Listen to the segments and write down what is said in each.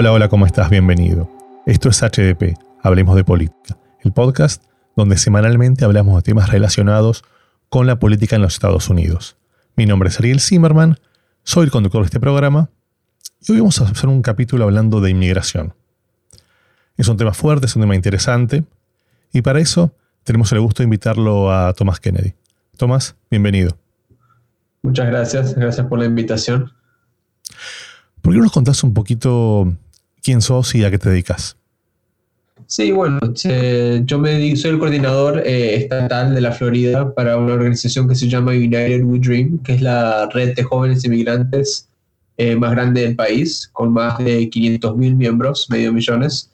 Hola, hola, ¿cómo estás? Bienvenido. Esto es HDP, Hablemos de Política, el podcast donde semanalmente hablamos de temas relacionados con la política en los Estados Unidos. Mi nombre es Ariel Zimmerman, soy el conductor de este programa y hoy vamos a hacer un capítulo hablando de inmigración. Es un tema fuerte, es un tema interesante y para eso tenemos el gusto de invitarlo a Tomás Kennedy. Tomás, bienvenido. Muchas gracias, gracias por la invitación. ¿Por qué no nos contás un poquito quién sos y a qué te dedicas? Sí, bueno, yo me soy el coordinador eh, estatal de la Florida para una organización que se llama United We Dream, que es la red de jóvenes inmigrantes eh, más grande del país, con más de 500 mil miembros, medio millones.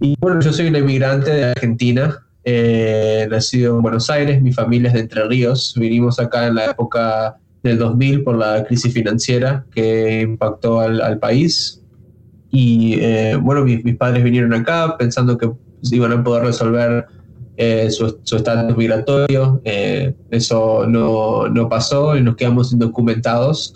Y bueno, yo soy un inmigrante de Argentina, eh, nacido en Buenos Aires, mi familia es de Entre Ríos, vinimos acá en la época del 2000 por la crisis financiera que impactó al, país. Y eh, bueno, mis, padres vinieron acá pensando que iban a poder resolver eh, su estatus migratorio. Eh, eso no, no, pasó y nos quedamos indocumentados.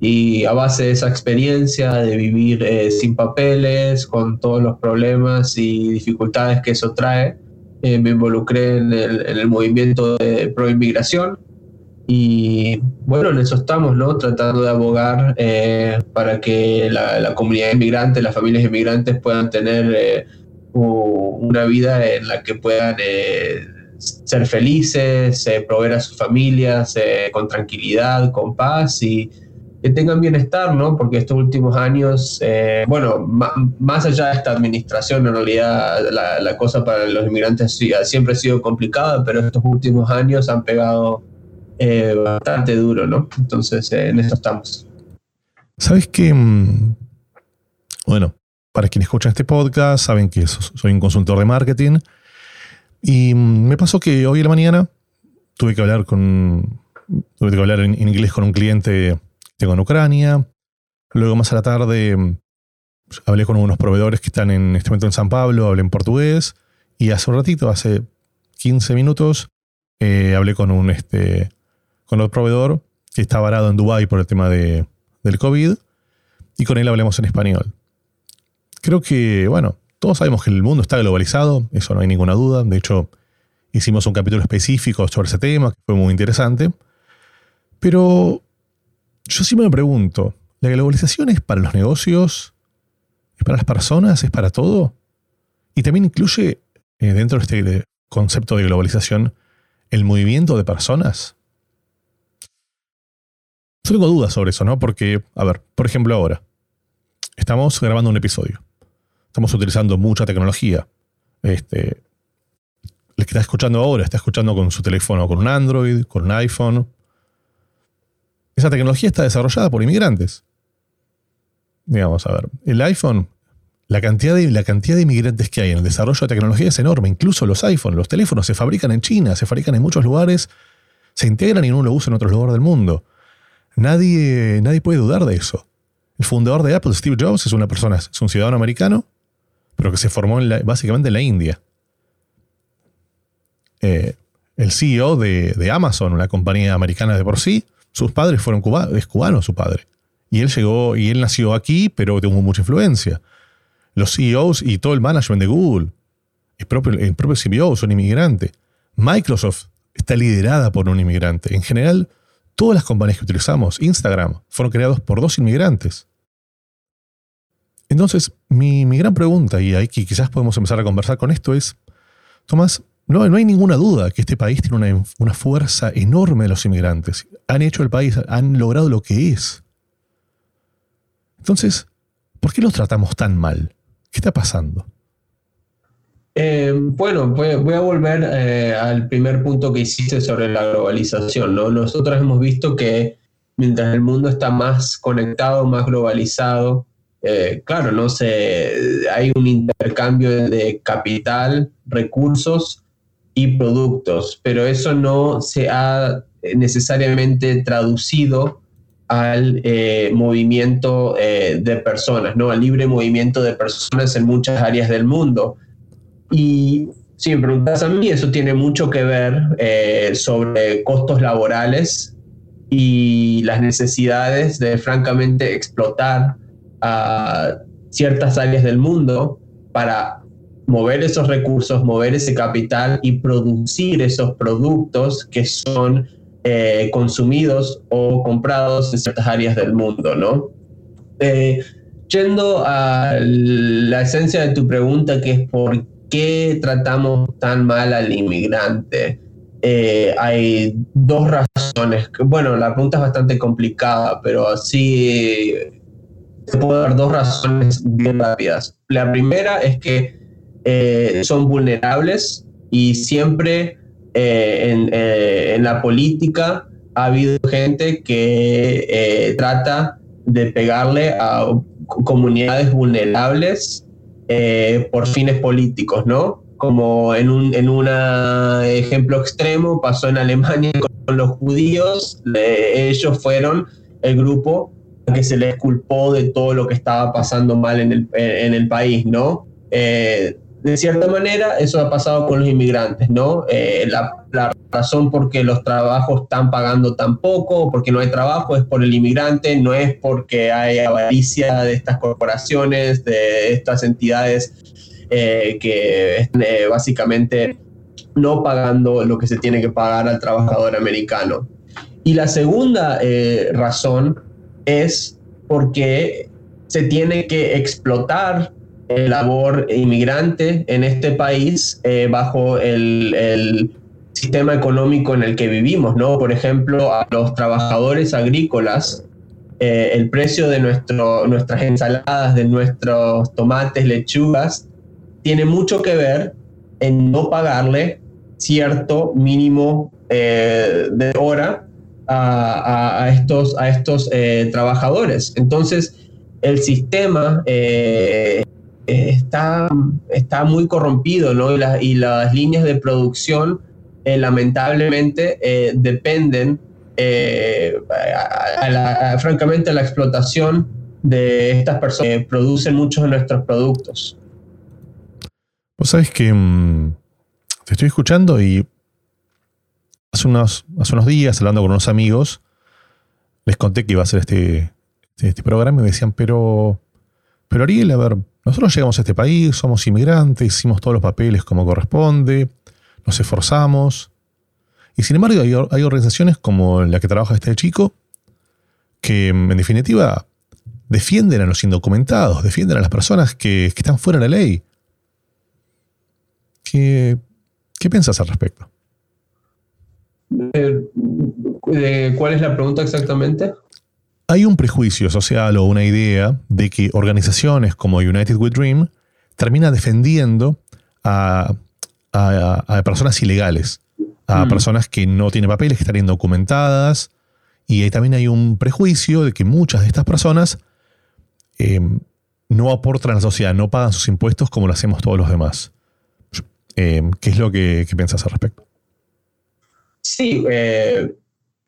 Y a base de esa experiencia de vivir sin papeles, con todos los problemas y dificultades que eso trae, me involucré en el, en el movimiento de pro inmigración y bueno, en eso estamos, ¿no? Tratando de abogar eh, para que la, comunidad inmigrante, las familias inmigrantes puedan tener eh, una vida en la que puedan eh, ser felices, proveer a sus familias con tranquilidad, con paz y que tengan bienestar, ¿no? Porque estos últimos años, bueno, más allá de esta administración, en realidad la, la cosa para los inmigrantes siempre ha sido complicada, pero estos últimos años han pegado eh, bastante duro, ¿no? Entonces, eh, en eso estamos. Sabes que, mm, bueno, para quienes escuchan este podcast, saben que soy un consultor de marketing. Y mm, me pasó que hoy en la mañana tuve que hablar con. Tuve que hablar en, inglés con un cliente que tengo en Ucrania. Luego, más a la tarde, mm, hablé con unos proveedores que están en este momento en San Pablo, hablé en portugués. Y hace un ratito, hace 15 minutos, eh, hablé con un, este, con otro proveedor que está varado en Dubái por el tema de, del COVID y con él hablemos en español. Creo que, bueno, todos sabemos que el mundo está globalizado, eso no hay ninguna duda. De hecho, hicimos un capítulo específico sobre ese tema, que fue muy interesante. Pero yo sí me pregunto, ¿la globalización es para los negocios? ¿Es para las personas? ¿Es para todo? Y también incluye eh, dentro de este concepto de globalización el movimiento de personas. Yo tengo dudas sobre eso, ¿no? Porque, a ver, por ejemplo ahora, estamos grabando un episodio. Estamos utilizando mucha tecnología. Este, el que está escuchando ahora está escuchando con su teléfono, con un Android, con un iPhone. Esa tecnología está desarrollada por inmigrantes. Digamos, a ver, el iPhone, la cantidad, de, la cantidad de inmigrantes que hay en el desarrollo de tecnología es enorme. Incluso los iPhones, los teléfonos se fabrican en China, se fabrican en muchos lugares, se integran y uno lo usa en otros lugares del mundo. Nadie, nadie puede dudar de eso. El fundador de Apple, Steve Jobs, es una persona, es un ciudadano americano, pero que se formó básicamente en la India. Eh, el CEO de, Amazon, una compañía americana de por sí, sus padres fueron cubanos, es cubano su padre. Y él llegó, y él nació aquí, pero tuvo mucha influencia. Los CEOs y todo el management de Google, el propio, el propio CEO son inmigrantes. Microsoft está liderada por un inmigrante. En general, Todas las compañías que utilizamos, Instagram, fueron creados por dos inmigrantes. Entonces, mi, gran pregunta, y ahí quizás podemos empezar a conversar con esto, es, Tomás, no, no hay ninguna duda que este país tiene una, una fuerza enorme de los inmigrantes. Han hecho el país, han logrado lo que es. Entonces, ¿por qué los tratamos tan mal? ¿Qué está pasando? Eh, bueno, voy, a volver eh, al primer punto que hiciste sobre la globalización. ¿no? Nosotros hemos visto que mientras el mundo está más conectado, más globalizado, eh, claro, ¿no? Se, hay un intercambio de capital, recursos y productos, pero eso no se ha necesariamente traducido al movimiento de personas, ¿no? al libre movimiento de personas en muchas áreas del mundo. Y si me preguntas a mí, eso tiene mucho que ver eh, sobre costos laborales y las necesidades de francamente explotar a ciertas áreas del mundo para mover esos recursos, mover ese capital y producir esos productos que son eh, consumidos o comprados en ciertas áreas del mundo, ¿no? Eh, yendo a la esencia de tu pregunta, que es por qué tratamos tan mal al inmigrante, eh, hay dos razones. Bueno, la pregunta es bastante complicada, pero así te puedo dar dos razones bien rápidas. La primera es que eh, son vulnerables y siempre eh, en, la política ha habido gente que trata de pegarle a comunidades vulnerables por fines políticos, ¿no? Como en un en una ejemplo extremo pasó en Alemania con los judíos, ellos fueron el grupo que se les culpó de todo lo que estaba pasando mal en el, en el país, ¿no? de cierta manera, eso ha pasado con los inmigrantes, ¿no? Eh, la, razón por qué los trabajos están pagando tan poco, porque no hay trabajo, es por el inmigrante, no es porque hay avaricia de estas corporaciones, de estas entidades eh, que eh, básicamente no pagando lo que se tiene que pagar al trabajador americano. Y la segunda razón es porque se tiene que explotar el labor inmigrante en este país eh, bajo el, sistema económico en el que vivimos, ¿no? Por ejemplo, a los trabajadores agrícolas, eh, el precio de nuestro, nuestras ensaladas, de nuestros tomates, lechugas, tiene mucho que ver en no pagarle cierto mínimo eh, de hora a, estos, a estos trabajadores. Entonces, el sistema está, está muy corrompido, ¿no? Y, las líneas de producción, eh, lamentablemente, eh, dependen, eh, francamente, a la explotación de estas personas que producen muchos de nuestros productos. Vos sabés que mm, te estoy escuchando y hace unos, hace unos días, hablando con unos amigos, les conté que iba a hacer este, este programa y me decían, pero, pero Ariel, a ver, nosotros llegamos a este país, somos inmigrantes, hicimos todos los papeles como corresponde, nos esforzamos. Y sin embargo hay, organizaciones como la que trabaja este chico que en definitiva defienden a los indocumentados, defienden a las personas que, están fuera de la ley. ¿Qué, qué piensas al respecto? Eh, ¿Cuál es la pregunta exactamente? Hay un prejuicio social o una idea de que organizaciones como United We Dream terminan defendiendo a, personas ilegales, a mm. personas que no tienen papeles, que están indocumentadas. Y también hay un prejuicio de que muchas de estas personas em, no aportan a la sociedad, no pagan sus impuestos como lo hacemos todos los demás. Em, ¿Qué es lo que, que piensas al respecto? Sí, eh,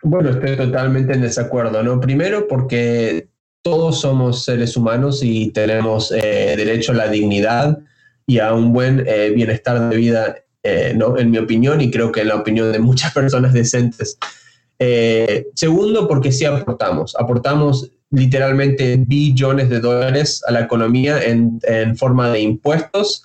bueno, estoy totalmente en desacuerdo, ¿no? Primero porque todos somos seres humanos y tenemos eh, derecho a la dignidad y a un buen eh, bienestar de vida, eh, ¿no? En mi opinión y creo que en la opinión de muchas personas decentes. segundo, porque sí aportamos. Aportamos literalmente billones de dólares a la economía en, forma de impuestos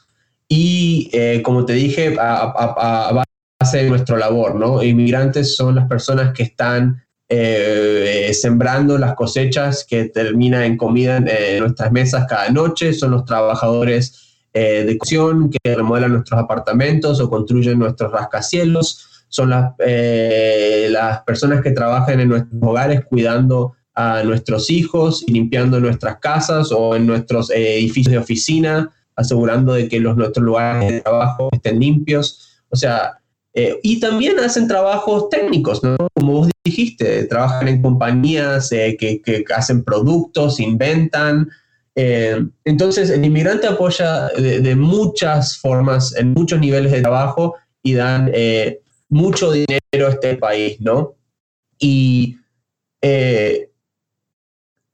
y, como te dije, a, a de nuestra labor, ¿no? Inmigrantes son las personas que están eh, sembrando las cosechas que terminan en comida en nuestras mesas cada noche, son los trabajadores eh, de construcción que remodelan nuestros apartamentos o construyen nuestros rascacielos, son las, eh, las personas que trabajan en nuestros hogares cuidando a nuestros hijos y limpiando nuestras casas o en nuestros edificios de oficina, asegurando de que nuestros lugares de trabajo estén limpios. O sea, eh, y también hacen trabajos técnicos. Como vos dijiste, trabajan en compañías eh, que, que, hacen productos, inventan. Eh, entonces, el inmigrante apoya de, muchas formas, en muchos niveles de trabajo y dan mucho dinero a este país, ¿no? Y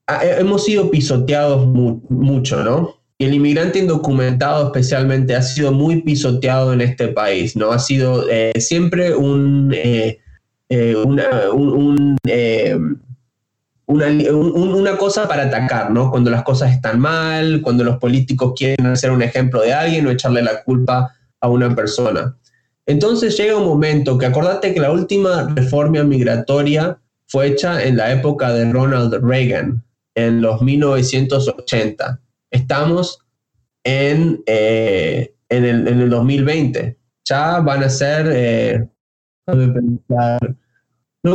hemos sido pisoteados mucho, ¿no? el inmigrante indocumentado especialmente ha sido muy pisoteado en este país, ¿no? Ha sido eh, siempre un, eh, eh, una, cosa para atacar, ¿no? Cuando las cosas están mal, cuando los políticos quieren hacer un ejemplo de alguien o echarle la culpa a una persona. Entonces llega un momento que acordate que la última reforma migratoria fue hecha en la época de Ronald Reagan, en los 1980. Estamos en, eh, en, el, en, el, 2020. Ya van a ser, eh,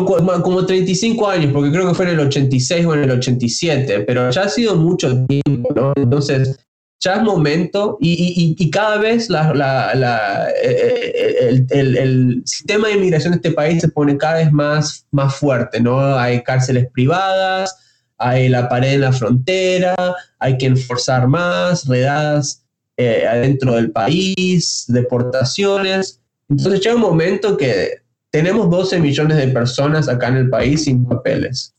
como 35 años, porque creo que fue en el 86 o en el 87, pero ya ha sido mucho tiempo, ¿no? Entonces, ya es momento y, y, cada vez la, la, eh, el, el, sistema de inmigración de este país se pone cada vez más, más fuerte, ¿no? Hay cárceles privadas, hay la pared en la frontera, hay que enforzar más, redadas eh, adentro del país, deportaciones. Entonces llega un momento que tenemos 12 millones de personas acá en el país sin papeles.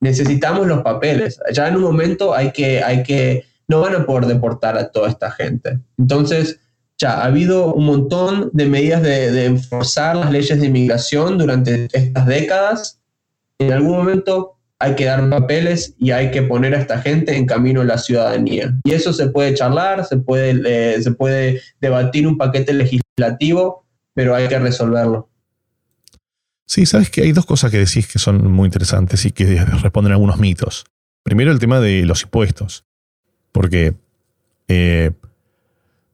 Necesitamos los papeles. Ya en un momento hay que, hay que, no van a poder deportar a toda esta gente. Entonces, ya ha habido un montón de medidas de, de enforzar las leyes de inmigración durante estas décadas. En algún momento hay que dar papeles y hay que poner a esta gente en camino a la ciudadanía. Y eso se puede charlar, se puede, eh, se puede debatir un paquete legislativo, pero hay que resolverlo. Sí, sabes que hay dos cosas que decís que son muy interesantes y que responden a algunos mitos. Primero el tema de los impuestos, porque eh,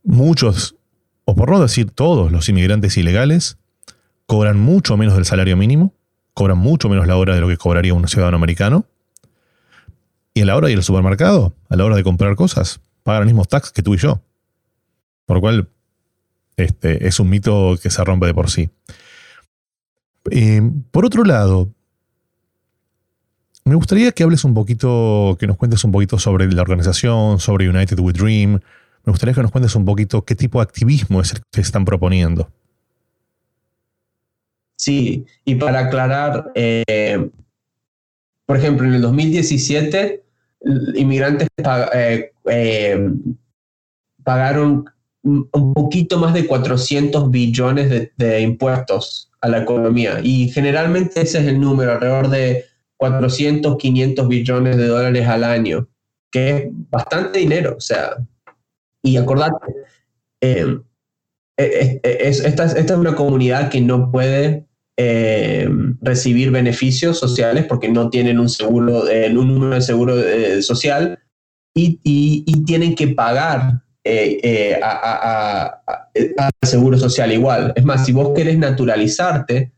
muchos, o por no decir todos, los inmigrantes ilegales cobran mucho menos del salario mínimo cobran mucho menos la hora de lo que cobraría un ciudadano americano. Y a la hora de ir al supermercado, a la hora de comprar cosas, pagan los mismos tax que tú y yo. Por lo cual, este, es un mito que se rompe de por sí. Eh, por otro lado, me gustaría que hables un poquito, que nos cuentes un poquito sobre la organización, sobre United We Dream. Me gustaría que nos cuentes un poquito qué tipo de activismo es el que están proponiendo. Sí, y para aclarar, eh, por ejemplo, en el 2017, inmigrantes eh, eh, pagaron un poquito más de 400 billones de, impuestos a la economía. Y generalmente ese es el número, alrededor de 400, 500 billones de dólares al año, que es bastante dinero. O sea, y acordate, esta, esta, es una comunidad que no puede eh, recibir beneficios sociales porque no tienen un seguro, eh, un número de seguro eh, social y, tienen que pagar al seguro social igual. Es más, si vos querés naturalizarte,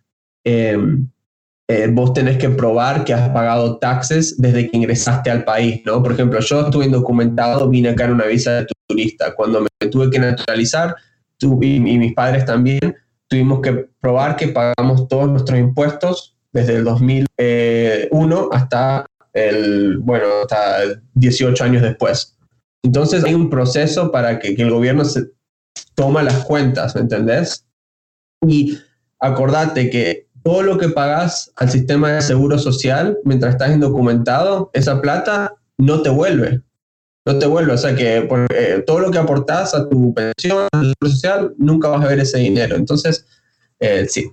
vos tenés que probar que has pagado taxes desde que ingresaste al país, ¿no? Por ejemplo, yo estuve indocumentado, vine acá en una visa de turista. Cuando me tuve que naturalizar, y mis padres también, tuvimos que probar que pagamos todos nuestros impuestos desde el 2001 hasta el, bueno, hasta 18 años después. Entonces hay un proceso para que, el gobierno se toma las cuentas, ¿me entendés? Y acordate que todo lo que pagas al sistema de seguro social mientras estás indocumentado, esa plata no te vuelve. No te vuelve. O sea que eh, todo lo que aportas a tu pensión, a tu seguro social, nunca vas a ver ese dinero. Entonces, eh, sí.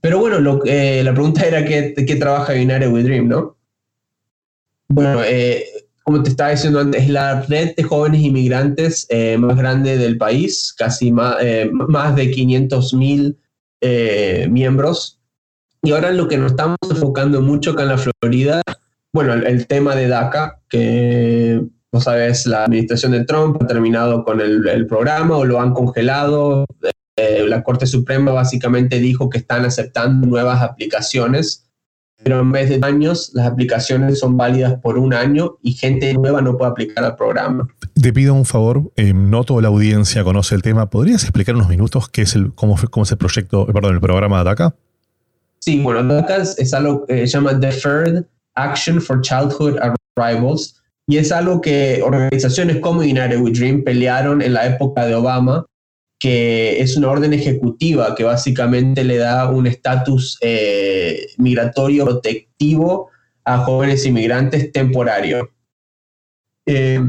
Pero bueno, lo, eh, la pregunta era qué, qué trabaja Binario We Dream, ¿no? Bueno, eh, como te estaba diciendo antes, es la red de jóvenes inmigrantes más grande del país, casi más, más de 500 mil miembros. Y ahora lo que nos estamos enfocando mucho acá en la Florida, bueno, el, tema de DACA, que no sabes, la administración de Trump ha terminado con el, el programa o lo han congelado. Eh, la Corte Suprema básicamente dijo que están aceptando nuevas aplicaciones, pero en vez de años, las aplicaciones son válidas por un año y gente nueva no puede aplicar al programa. Te pido un favor, eh, no toda la audiencia conoce el tema. ¿Podrías explicar unos minutos qué es el, cómo, cómo es el proyecto, eh, perdón, el programa DACA? Sí, bueno, DACA es, algo que se llama Deferred Action for Childhood Arrivals y es algo que organizaciones como United We Dream pelearon en la época de Obama que es una orden ejecutiva que básicamente le da un estatus eh, migratorio protectivo a jóvenes inmigrantes temporario. Eh,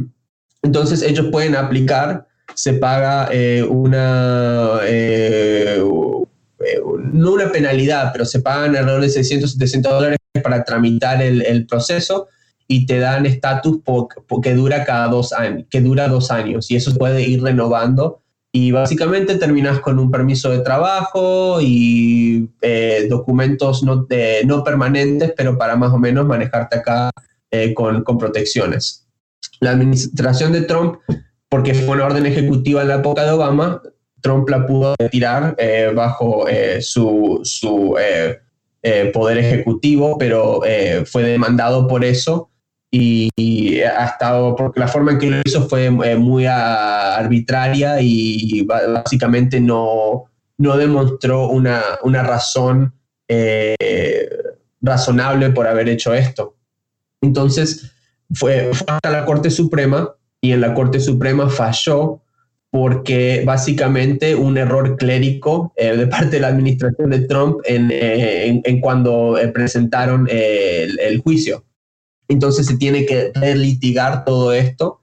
entonces ellos pueden aplicar, se paga eh, una, no una penalidad, pero se pagan alrededor de 600, 700 dólares para tramitar el, proceso y te dan estatus que dura cada dos años, que dura dos años y eso puede ir renovando y básicamente terminas con un permiso de trabajo y eh, documentos no, no, permanentes, pero para más o menos manejarte acá eh, con, con, protecciones. La administración de Trump, porque fue una orden ejecutiva en la época de Obama, Trump la pudo retirar eh, bajo su, su poder ejecutivo, pero fue demandado por eso y, ha estado, porque la forma en que lo hizo fue eh, muy arbitraria y básicamente no, no demostró una, una razón eh, razonable por haber hecho esto. Entonces fue, hasta la Corte Suprema y en la Corte Suprema falló porque básicamente un error clérico eh, de parte de la administración de Trump en, en, cuando presentaron el juicio. Entonces se tiene que relitigar todo esto,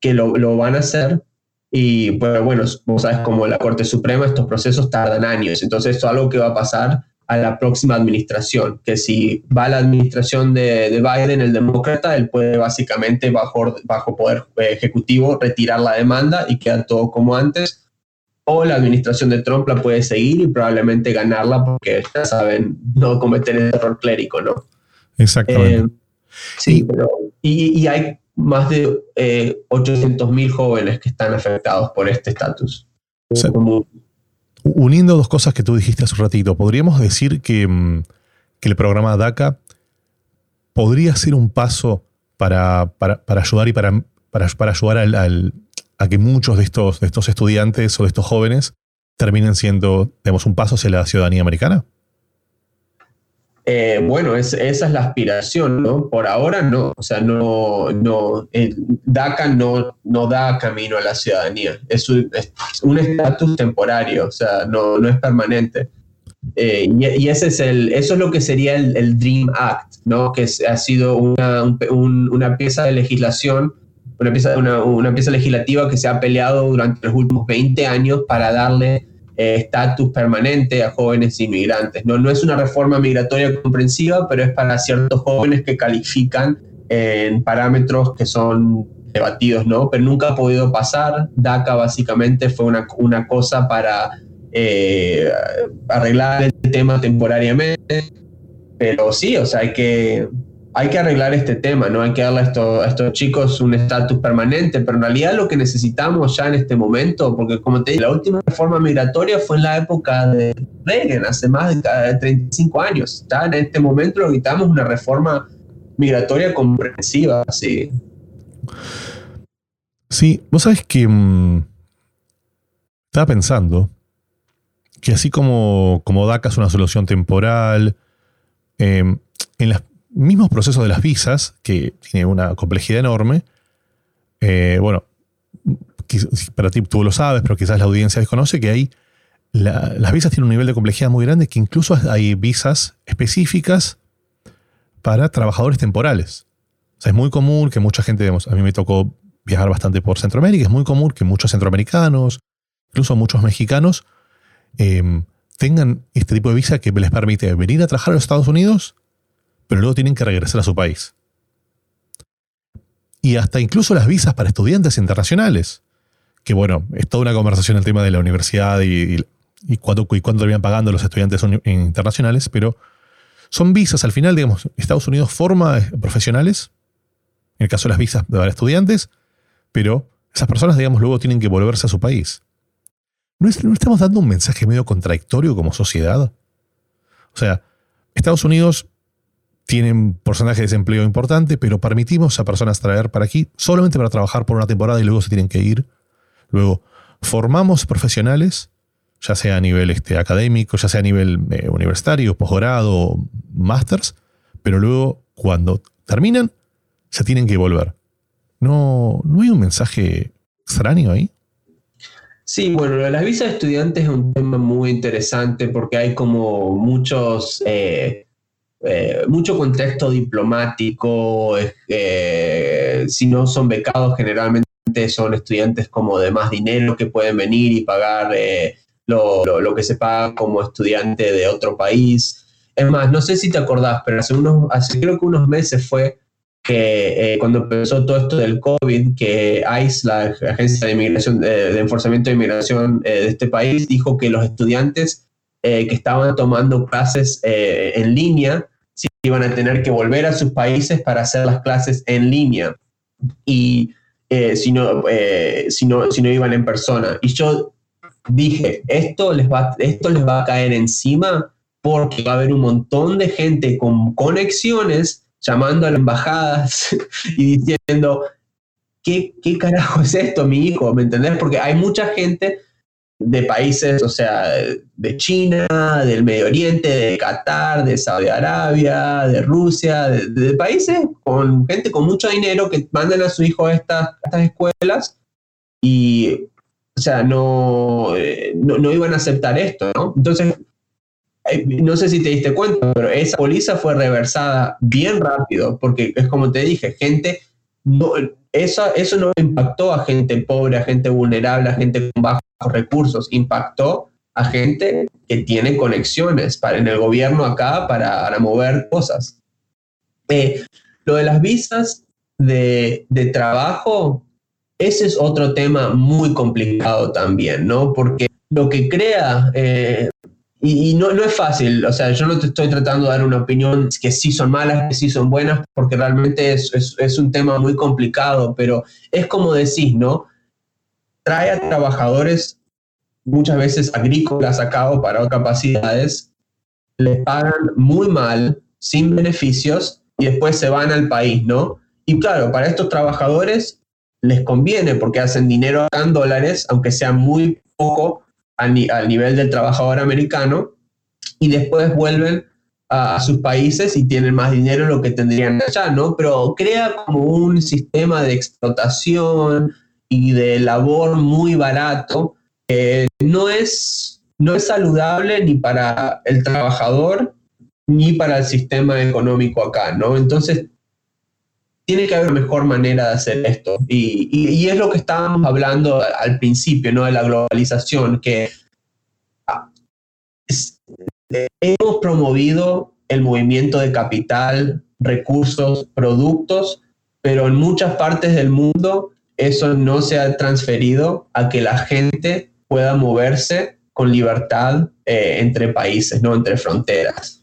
que lo, lo van a hacer. Y pues bueno, vos sabes, como la Corte Suprema, estos procesos tardan años. Entonces esto es algo que va a pasar a la próxima administración, que si va a la administración de, de, Biden, el demócrata, él puede básicamente bajo, bajo poder ejecutivo retirar la demanda y quedar todo como antes, o la administración de Trump la puede seguir y probablemente ganarla porque ya saben no cometer el error clérico, ¿no? Exactamente. Eh, Sí, pero, y, hay más de eh, 800.000 jóvenes que están afectados por este estatus. uniendo dos cosas que tú dijiste hace un ratito, podríamos decir que, mm, que el programa DACA podría ser un paso para, para, para ayudar y para, para, para ayudar al, a que muchos de estos, de estos estudiantes o de estos jóvenes terminen siendo, digamos, un paso hacia la ciudadanía americana. Eh, bueno, esa es la aspiración, ¿no? Por ahora no, o sea, no, no, DACA no, no da camino a la ciudadanía, es un estatus temporario, o sea, no, no es permanente. Eh, y, ese es el, eso es lo que sería el, Dream Act, ¿no? Que ha sido una, una pieza de legislación, una pieza, una, una pieza legislativa que se ha peleado durante los últimos 20 años para darle eh, estatus permanente a jóvenes inmigrantes. No, no es una reforma migratoria comprensiva, pero es para ciertos jóvenes que califican en parámetros que son debatidos, ¿no? Pero nunca ha podido pasar. DACA básicamente fue una, una cosa para eh, arreglar el tema temporariamente. Pero sí, o sea, hay que, hay que arreglar este tema, ¿no? Hay que darle a, estos chicos un estatus permanente, pero en realidad lo que necesitamos ya en este momento, porque como te dije, la última reforma migratoria fue en la época de Reagan, hace más de 35 años. En este momento lo necesitamos una reforma migratoria comprensiva, sí. Sí, vos sabés que mm, estaba pensando que así como, como DACA es una solución temporal, em, en las mismos procesos de las visas, que tiene una complejidad enorme, eh, bueno, para ti tú lo sabes, pero quizás la audiencia desconoce que hay, las visas tienen un nivel de complejidad muy grande que incluso hay visas específicas para trabajadores temporales. O sea, es muy común que mucha gente, a mí me tocó viajar bastante por Centroamérica, es muy común que muchos centroamericanos, incluso muchos mexicanos, em, tengan este tipo de visa que les permite venir a trabajar a los Estados Unidos pero luego tienen que regresar a su país. Y hasta incluso las visas para estudiantes internacionales, que bueno, es toda una conversación el tema de la universidad y, y, cuánto, y cuánto debían pagando los estudiantes internacionales, pero son visas, al final, digamos, Estados Unidos forma profesionales, en el caso de las visas para estudiantes, pero esas personas, digamos, luego tienen que volverse a su país. ¿No, ¿No estamos dando un mensaje medio contradictorio como sociedad? O sea, Estados Unidos tienen porcentaje de desempleo importante, pero permitimos a personas traer para aquí solamente para trabajar por una temporada y luego se tienen que ir. Luego, formamos profesionales, ya sea a nivel este, académico, ya sea a nivel eh, universitario, posgrado, másters, pero luego cuando terminan, se tienen que volver. ¿No, ¿No hay un mensaje extraño ahí? Sí, bueno, las visas de estudiantes es un tema muy interesante porque hay como muchos... Eh, eh, mucho contexto diplomático, si no son becados generalmente son estudiantes como de más dinero que pueden venir y pagar eh, lo, que se paga como estudiante de otro país. Es más, no sé si te acordás, pero hace unos, hace creo que unos meses fue que eh, cuando empezó todo esto del COVID, que ICE, la Agencia de Inmigración, de Enforzamiento de Inmigración de este país, dijo que los estudiantes que estaban tomando clases en línea iban a tener que volver a sus países para hacer las clases en línea. Y eh, si, no, eh, si, si no iban en persona. Y yo dije, esto les, va, esto les va a caer encima porque va a haber un montón de gente con conexiones llamando a las embajadas y diciendo, ¿qué, ¿qué carajo es esto, mi hijo? ¿Me entendés? Porque hay mucha gente de países, o sea, de China, del Medio Oriente, de Qatar, de Saudi Arabia, de Rusia, de, países con gente con mucho dinero que mandan a su hijo a estas, estas escuelas y, o sea, no, eh, no, iban a aceptar esto, ¿no? Entonces, eh, no sé si te diste cuenta, pero esa póliza fue reversada bien rápido, porque es como te dije, gente, no, eso, eso no impactó a gente pobre, a gente vulnerable, a gente con bajos recursos, impactó a gente que tiene conexiones para, en el gobierno acá para, mover cosas. Eh, lo de las visas de, trabajo, ese es otro tema muy complicado también, ¿no? Porque lo que crea, eh, y, no, no, es fácil, o sea, yo no te estoy tratando de dar una opinión que sí son malas, que sí son buenas, porque realmente es, es, es un tema muy complicado, pero es como decís, ¿no? Trae a trabajadores muchas veces agrícolas acá o para capacidades, les pagan muy mal, sin beneficios, y después se van al país, ¿no? Y claro, para estos trabajadores les conviene porque hacen dinero en dólares, aunque sea muy poco al, nivel del trabajador americano, y después vuelven a, sus países y tienen más dinero de lo que tendrían allá, ¿no? Pero crea como un sistema de explotación y de labor muy barato no, es, no es saludable ni para el trabajador ni para el sistema económico acá, ¿no? Entonces, tiene que haber una mejor manera de hacer esto. Y, es lo que estábamos hablando al principio, ¿no? De la globalización, que hemos promovido el movimiento de capital, recursos, productos, pero en muchas partes del mundo eso no se ha transferido a que la gente pueda moverse con libertad eh, entre países, no entre fronteras.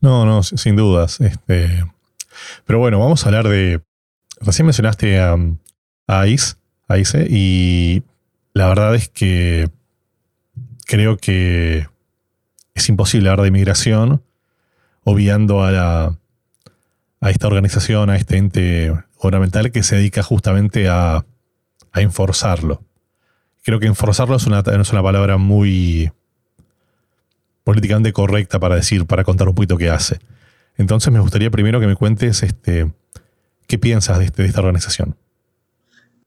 No, no, sin dudas. Este, pero bueno, vamos a hablar de. Recién mencionaste a, a ICE, y la verdad es que creo que es imposible hablar de inmigración obviando a, la, a esta organización, a este ente gubernamental que se dedica justamente a, a enforzarlo creo que enforzarlo es una, es una palabra muy políticamente correcta para decir, para contar un poquito qué hace. Entonces me gustaría primero que me cuentes este, qué piensas de, este, de esta organización.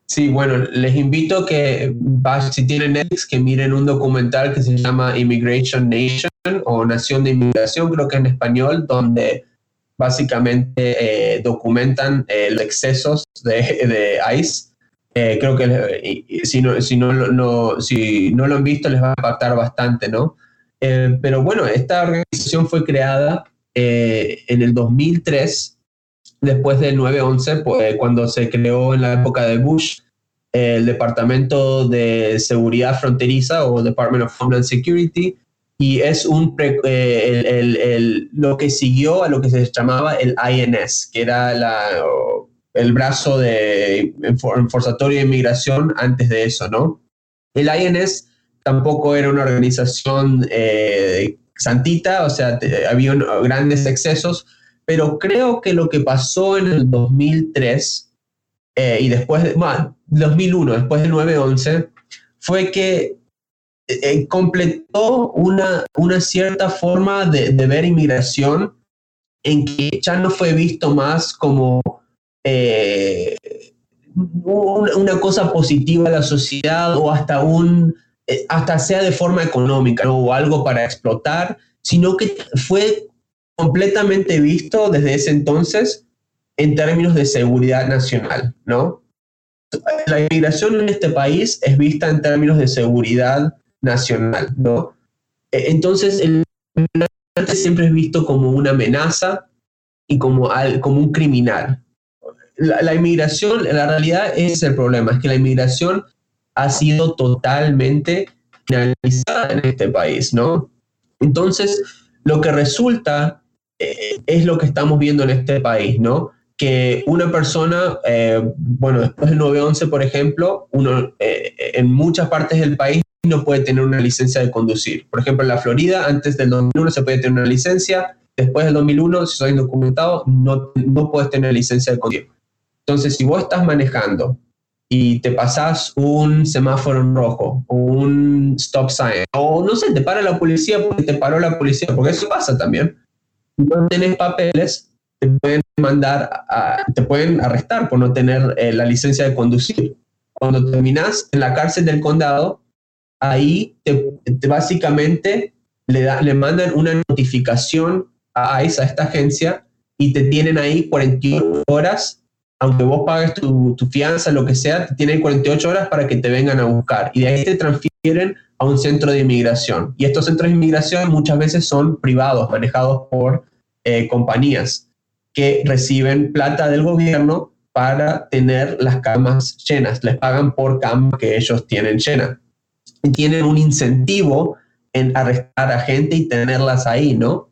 Sí, bueno, les invito que si tienen Netflix que miren un documental que se llama Immigration Nation o Nación de Inmigración, creo que en español, donde básicamente eh, documentan eh, los excesos de, ICE eh, creo que si, no, si, no, si no lo han visto les va a impactar bastante, ¿no? Pero bueno, esta organización fue creada eh, en el 2003, después del 9-11, pues, cuando se creó en la época de Bush el Departamento de Seguridad Fronteriza o Department of Homeland Security, y es un el, el, lo que siguió a lo que se llamaba el INS, que era la, el brazo de enforzatorio de inmigración antes de eso, ¿no? El INS tampoco era una organización eh, santita, o sea, había grandes excesos, pero creo que lo que pasó en el 2003 eh, y después, de, 2001, después del 9-11, fue que eh, completó una, una cierta forma de, ver inmigración en que ya no fue visto más como eh, una, cosa positiva a la sociedad o hasta un hasta sea de forma económica o algo para explotar, sino que fue completamente visto desde ese entonces en términos de seguridad nacional, ¿no? La inmigración en este país es vista en términos de seguridad nacional, ¿no? E, entonces, el siempre es visto como una amenaza y como, como un criminal. La, la, inmigración, la realidad es el problema, es que la inmigración ha sido totalmente finalizada en este país, ¿no? Entonces, lo que resulta eh, es lo que estamos viendo en este país, ¿no? Que una persona, eh, bueno, después del 9-11, por ejemplo, uno eh, en muchas partes del país no puede tener una licencia de conducir. Por ejemplo, en la Florida, antes del 2001 se puede tener una licencia, después del 2001, si soy indocumentado, no, no puedes tener licencia de conducir. Entonces, si vos estás manejando y te pasas un semáforo en rojo o un stop sign, o no sé, te para la policía porque te paró la policía, porque eso pasa también. No tenés papeles, te pueden mandar, te pueden arrestar por no tener eh, la licencia de conducir. Cuando terminas en la cárcel del condado, ahí te, básicamente le, da, le mandan una notificación a ICE, a esta agencia, y te tienen ahí 48 horas, aunque vos pagues tu, fianza, lo que sea, tienen 48 horas para que te vengan a buscar. Y de ahí te transfieren a un centro de inmigración. Y estos centros de inmigración muchas veces son privados, manejados por eh, compañías que reciben plata del gobierno para tener las camas llenas. Les pagan por cama que ellos tienen llena tienen un incentivo en arrestar a gente y tenerlas ahí, ¿no?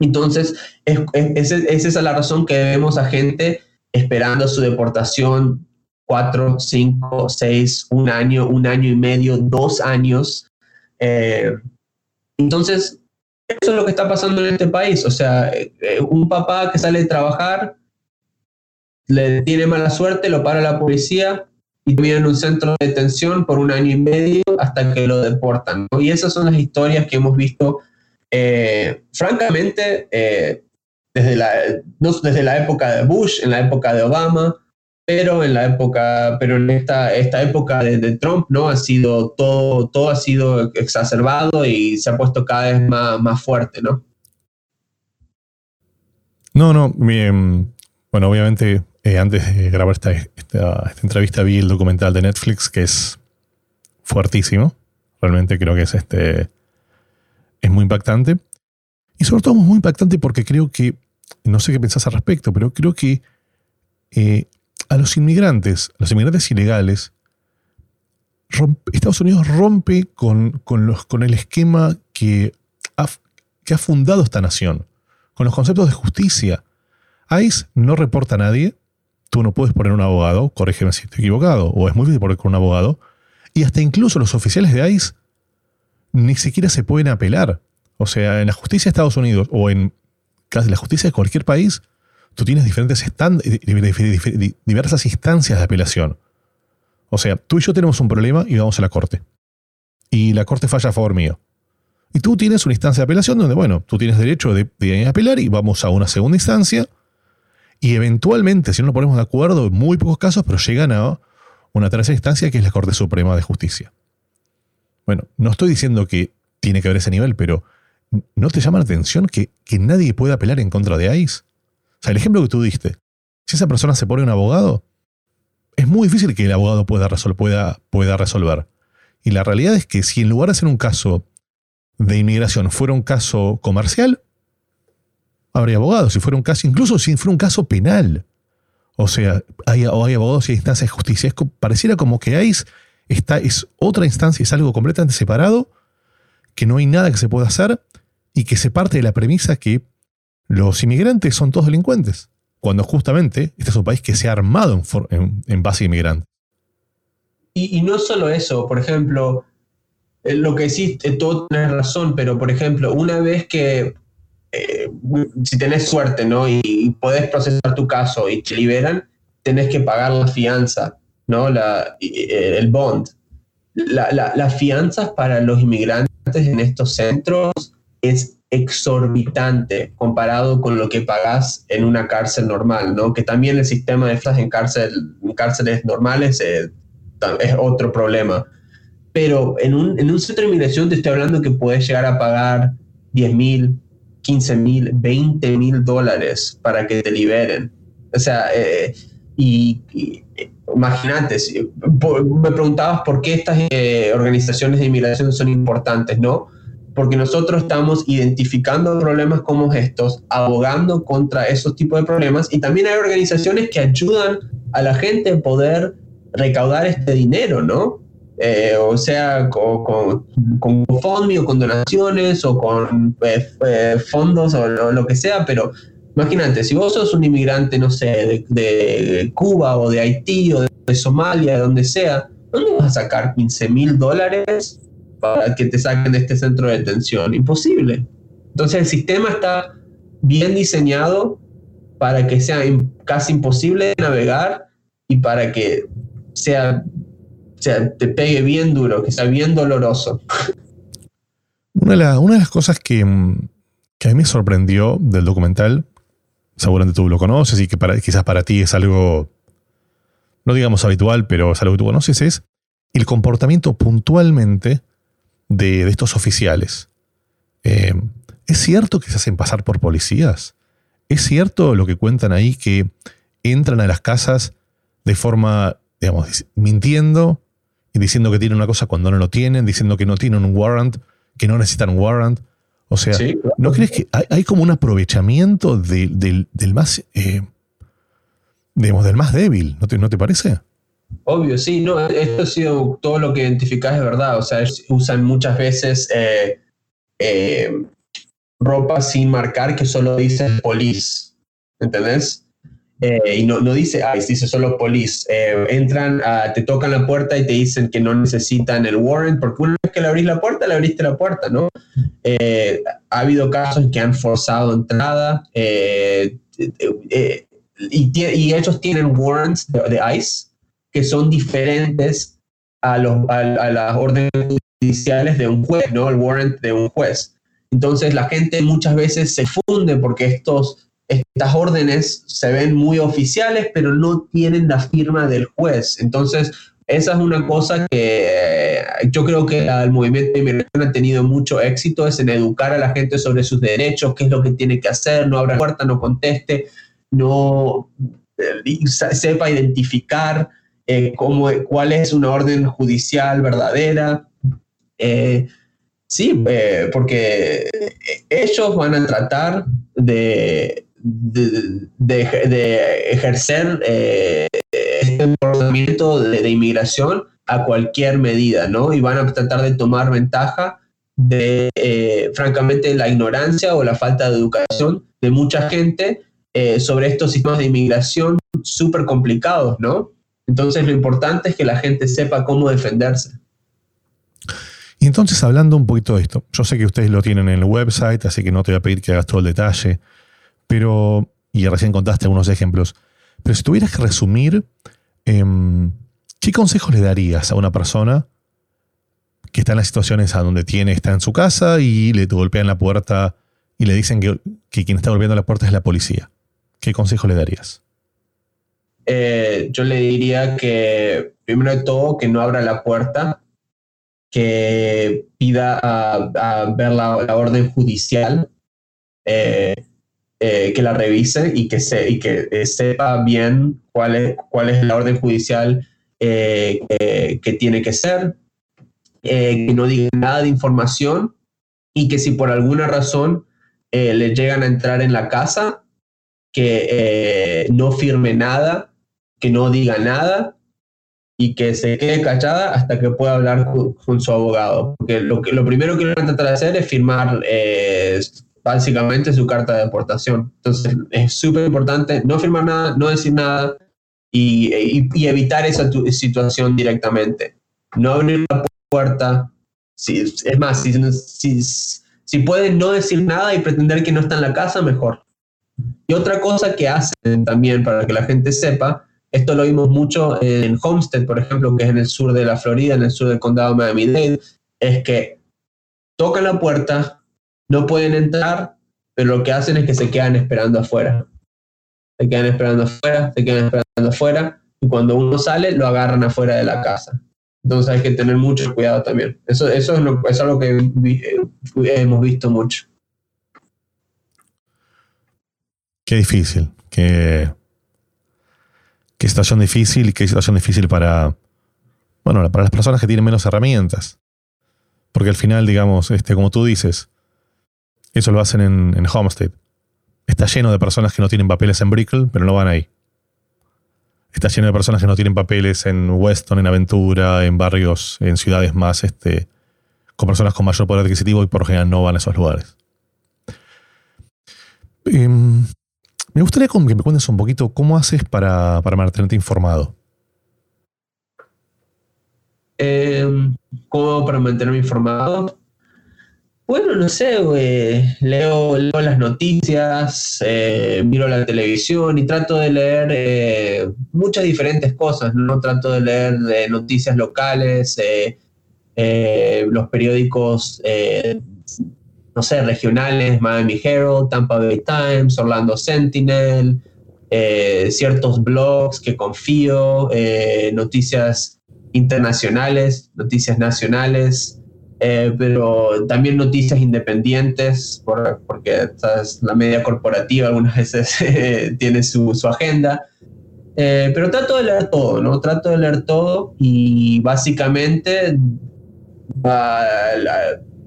Entonces, es, es, esa la razón que vemos a gente esperando su deportación cuatro, cinco, seis, un año, un año y medio, dos años. Eh, entonces, eso es lo que está pasando en este país. O sea, eh, un papá que sale de trabajar, le tiene mala suerte, lo para la policía, y termina en un centro de detención por un año y medio hasta que lo deportan. Y esas son las historias que hemos visto, eh, francamente, desde, la, desde la época de Bush, en la época de Obama, pero en la época, pero en esta, esta época de, Trump, ¿no? Ha sido todo, todo ha sido exacerbado y se ha puesto cada vez más, más fuerte, ¿no? No, no, bien, bueno, obviamente eh, antes de grabar esta, esta, entrevista vi el documental de Netflix que es fuertísimo. Realmente creo que es este. Es muy impactante. Y sobre todo es muy impactante porque creo que. No sé qué pensás al respecto, pero creo que eh, a los inmigrantes, a los inmigrantes ilegales, Estados Unidos rompe con, los, con el esquema que que ha fundado esta nación, con los conceptos de justicia. ICE no reporta a nadie, tú no puedes poner un abogado, corrígeme si estoy equivocado, o es muy difícil poner con un abogado, y hasta incluso los oficiales de ICE ni siquiera se pueden apelar. O sea, en la justicia de Estados Unidos o en la justicia de cualquier país, tú tienes diferentes diversas instancias de apelación. O sea, tú y yo tenemos un problema y vamos a la corte. Y la corte falla a favor mío. Y tú tienes una instancia de apelación donde, bueno, tú tienes derecho de, de apelar y vamos a una segunda instancia y eventualmente, si no nos ponemos de acuerdo, en muy pocos casos, pero llegan a una tercera instancia que es la Corte Suprema de Justicia. Bueno, no estoy diciendo que tiene que haber ese nivel, pero ¿no te llama la atención que, nadie pueda apelar en contra de ICE? O sea, el ejemplo que tú diste, si esa persona se pone un abogado, es muy difícil que el abogado pueda, pueda, pueda resolver. Y la realidad es que si en lugar de ser un caso de inmigración fuera un caso comercial, habría abogados. Si fuera un caso, incluso si fuera un caso penal. O sea, hay, hay abogados y hay instancias de justicia. Pareciera como que hay, está, es otra instancia, es algo completamente separado, que no hay nada que se pueda hacer y que se parte de la premisa que los inmigrantes son todos delincuentes. Cuando justamente este es un país que se ha armado en, base a inmigrantes. Y, y, no solo eso, por ejemplo, eh, lo que decís, eh, todo tienes razón, pero por ejemplo, una vez que eh, si tenés suerte, ¿no? Y, podés procesar tu caso y te liberan, tenés que pagar la fianza, ¿no? La, el bond. Las fianzas para los inmigrantes en estos centros es exorbitante comparado con lo que pagás en una cárcel normal, ¿no? Que también el sistema de fianzas en, cárcel, en cárceles normales eh, es otro problema. Pero en un, en un centro de inmigración te estoy hablando que puedes llegar a pagar 10 mil, 15 mil, 20 mil dólares para que te liberen. O sea, eh, y, imagínate, me preguntabas por qué estas eh, organizaciones de inmigración son importantes, ¿no? porque nosotros estamos identificando problemas como estos, abogando contra esos tipos de problemas y también hay organizaciones que ayudan a la gente a poder recaudar este dinero, ¿no? Eh, o sea, con, con, con o con donaciones o con eh, eh, fondos o lo, que sea, pero imagínate, si vos sos un inmigrante, no sé, de, Cuba o de Haití o de, Somalia, de donde sea, ¿dónde vas a sacar 15 mil dólares para que te saquen de este centro de detención? Imposible. Entonces el sistema está bien diseñado para que sea casi imposible navegar y para que sea te pegue bien duro, que sea bien doloroso. Una de, las cosas que, que, a mí me sorprendió del documental, seguramente tú lo conoces y que quizás para ti es algo, no digamos habitual, pero es algo que tú conoces, es el comportamiento puntualmente de, estos oficiales. Eh, ¿Es cierto que se hacen pasar por policías? ¿Es cierto lo que cuentan ahí que entran a las casas de forma, digamos, mintiendo, diciendo que tienen una cosa cuando no lo tienen, diciendo que no tienen un warrant, que no necesitan un warrant. O sea, ¿no crees que hay, como un aprovechamiento del más, eh, digamos, del más débil? ¿No te, ¿No te parece? Obvio, sí, no, esto ha sido todo lo que identificás es verdad. O sea, usan muchas veces eh, eh, ropa sin marcar que solo dice police. ¿Entendés? Eh, y no, no dice ICE, dice solo police. Eh, entran, te tocan la puerta y te dicen que no necesitan el warrant, porque una vez que le abrís la puerta, le abriste la puerta, ¿no? Eh, ha habido casos que han forzado entrada y, y, ellos tienen warrants de, ICE que son diferentes a, los, a, a las órdenes judiciales de un juez, ¿no? El warrant de un juez. Entonces la gente muchas veces se funde porque estos estas órdenes se ven muy oficiales, pero no tienen la firma del juez. Entonces, esa es una cosa que eh, yo creo que el movimiento de inmigración ha tenido mucho éxito, es en educar a la gente sobre sus derechos, qué es lo que tiene que hacer, no abra la puerta, no conteste, no eh, sepa identificar eh, cómo, cuál es una orden judicial verdadera. sí, porque ellos van a tratar de de, ejercer eh, este comportamiento de, inmigración a cualquier medida, ¿no? Y van a tratar de tomar ventaja de, eh, francamente, la ignorancia o la falta de educación de mucha gente eh, sobre estos sistemas de inmigración súper complicados, ¿no? Entonces lo importante es que la gente sepa cómo defenderse. Y entonces, hablando un poquito de esto, yo sé que ustedes lo tienen en el website, así que no te voy a pedir que hagas todo el detalle, pero, y recién contaste algunos ejemplos, pero si tuvieras que resumir, em, ¿qué consejos le darías a una persona que está en las situaciones a donde tiene, está en su casa y le golpean la puerta y le dicen que, quien está golpeando la puerta es la policía? ¿Qué consejo le darías? Eh, yo le diría que, primero de todo, que no abra la puerta, que pida a, ver la, orden judicial. Eh, eh, que la revise y que, se, y que eh, sepa bien cuál es, cuál es la orden judicial eh, que, tiene que ser, que no diga nada de información y que si por alguna razón le llegan a entrar en la casa, que no firme nada, que no diga nada y que se quede callada hasta que pueda hablar con, su abogado. Porque lo, que, lo primero que van a tratar de hacer es firmar básicamente su carta de deportación. Entonces es súper importante no firmar nada, no decir nada y, evitar esa situación directamente. No abrir la puerta. Si, es más, si, si, pueden no decir nada y pretender que no está en la casa, mejor. Y otra cosa que hacen también para que la gente sepa, esto lo vimos mucho en Homestead, por ejemplo, que es en el sur de la Florida, en el sur del condado de Miami-Dade, es que tocan la puerta, no pueden entrar, pero lo que hacen es que se quedan esperando afuera. Se quedan esperando afuera, se quedan esperando afuera, y cuando uno sale, lo agarran afuera de la casa. Entonces hay que tener mucho cuidado también. Eso, eso es, lo, es algo que eh, hemos visto mucho. Qué difícil. Qué, qué situación difícil y qué situación difícil para, bueno, para las personas que tienen menos herramientas. Porque al final, digamos, este, como tú dices, eso lo hacen en, Homestead. Está lleno de personas que no tienen papeles en Brickell, pero no van ahí. Está lleno de personas que no tienen papeles en Weston, en Aventura, en barrios, en ciudades más, este, con personas con mayor poder adquisitivo y por lo general no van a esos lugares. Em, me gustaría que me cuentes un poquito cómo haces para, para mantenerte informado. Em, ¿Cómo para mantenerme informado? Bueno, no sé, Leo, leo las noticias, eh, miro la televisión y trato de leer eh, muchas diferentes cosas, ¿no? Trato de leer eh, noticias locales, los periódicos, no sé, regionales, Miami Herald, Tampa Bay Times, Orlando Sentinel, ciertos blogs que confío, noticias internacionales, noticias nacionales. Eh, pero también noticias independientes, porque la media corporativa algunas veces tiene su, su agenda. Eh, pero trato de leer todo, ¿no? Trato de leer todo y básicamente,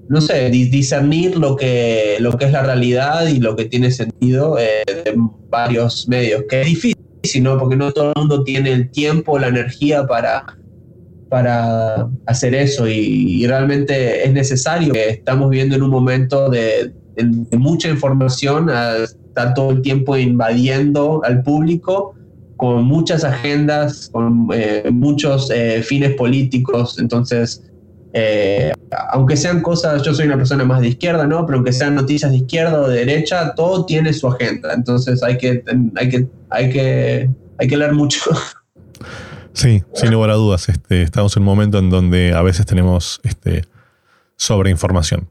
no sé, discernir lo que, lo que es la realidad y lo que tiene sentido eh, de varios medios, que es difícil, ¿no? Porque no todo el mundo tiene el tiempo, la energía para para hacer eso y, realmente es necesario. Estamos viviendo en un momento de, mucha información, está todo el tiempo invadiendo al público con muchas agendas, con eh, muchos eh, fines políticos. Entonces, eh, aunque sean cosas, yo soy una persona más de izquierda, ¿no? Pero aunque sean noticias de izquierda o de derecha, todo tiene su agenda. Entonces hay que, hay que, hay que, hay que leer mucho. Sí, sin lugar a dudas. Este, estamos en un momento en donde a veces tenemos este, sobreinformación.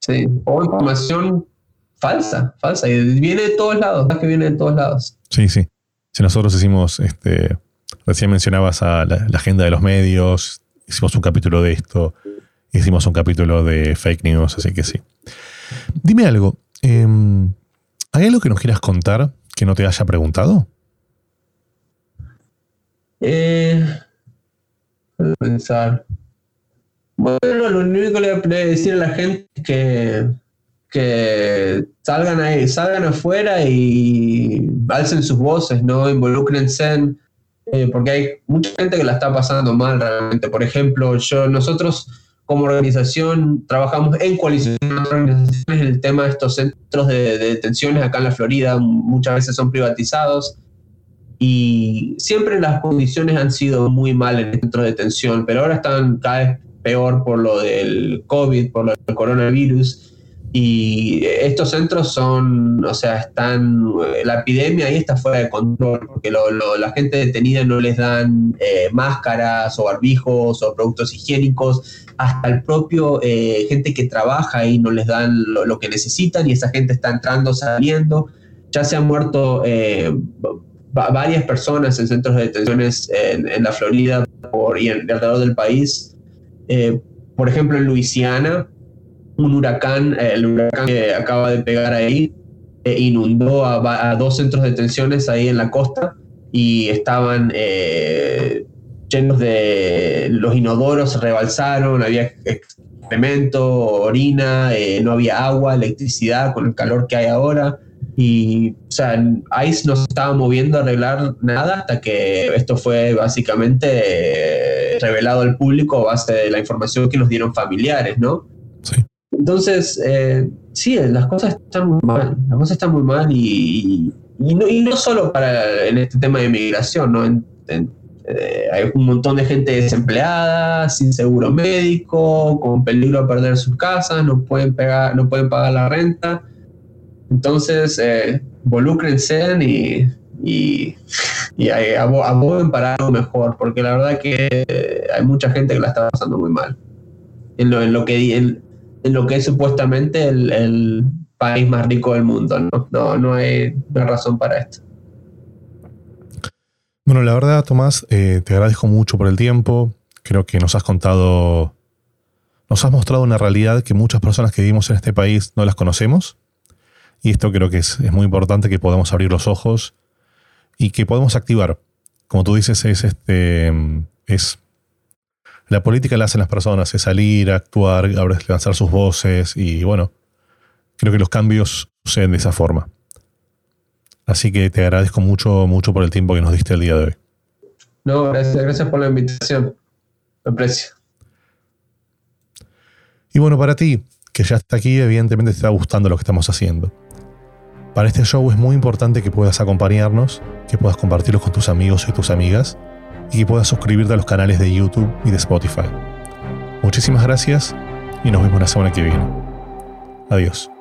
Sí, o información falsa, falsa. Y viene de todos lados, que viene de todos lados. Sí, sí. Si nosotros hicimos, este, recién mencionabas a la, agenda de los medios, hicimos un capítulo de esto, hicimos un capítulo de fake news, así que sí. Dime algo, em, ¿hay algo que nos quieras contar que no te haya preguntado? Eh, pensar. Bueno, lo único que le voy a decir a la gente es que, que salgan ahí, salgan afuera y alcen sus voces, ¿no? Involúcrense eh, porque hay mucha gente que la está pasando mal realmente. Por ejemplo, yo, nosotros como organización trabajamos en coalición organizaciones el tema de estos centros de detenciones acá en la Florida, muchas veces son privatizados y siempre las condiciones han sido muy mal en el centro de detención, pero ahora están cada vez peor por lo del COVID, por lo del coronavirus. Y estos centros son, o sea, están, la epidemia ahí está fuera de control, porque la gente detenida no les dan eh, máscaras o barbijos o productos higiénicos, hasta el propio eh, gente que trabaja ahí no les dan lo, que necesitan y esa gente está entrando, saliendo. Ya se han muerto eh, varias personas en centros de detenciones en, la Florida y alrededor del país. Eh, por ejemplo, en Luisiana, un huracán, eh, el huracán que acaba de pegar ahí, eh, inundó a, dos centros de detenciones ahí en la costa y estaban llenos de... Los inodoros se rebalsaron, había excremento, orina, no había agua, electricidad con el calor que hay ahora. Y, o sea, ICE no se estaba moviendo a arreglar nada hasta que esto fue básicamente eh, revelado al público a base de la información que nos dieron familiares, ¿no? Sí. Entonces, eh, sí, las cosas están muy mal, las cosas están muy mal y, y, no, y no, solo para en este tema de inmigración, ¿no? Eh, hay un montón de gente desempleada, sin seguro médico, con peligro de perder sus casas, no pueden, pegar, no pueden pagar la renta. Entonces, eh, involúcrense y, y, y abogen para algo mejor, porque la verdad que hay mucha gente que la está pasando muy mal. En lo, en lo, que, en, lo que es supuestamente el, país más rico del mundo. No, no, no hay una razón para esto. Bueno, la verdad, Tomás, eh, te agradezco mucho por el tiempo. Creo que nos has contado, nos has mostrado una realidad que muchas personas que vivimos en este país no las conocemos. Y esto creo que es, muy importante que podamos abrir los ojos y que podamos activar. Como tú dices, es este. es La política la hacen las personas, es salir, actuar, lanzar sus voces y bueno, creo que los cambios suceden de esa forma. Así que te agradezco mucho, mucho por el tiempo que nos diste el día de hoy. No, gracias, gracias por la invitación. Lo aprecio. Y bueno, para ti, que ya está aquí, evidentemente te está gustando lo que estamos haciendo. Para este show es muy importante que puedas acompañarnos, que puedas compartirlo con tus amigos y tus amigas y que puedas suscribirte a los canales de YouTube y de Spotify. Muchísimas gracias y nos vemos la semana que viene. Adiós.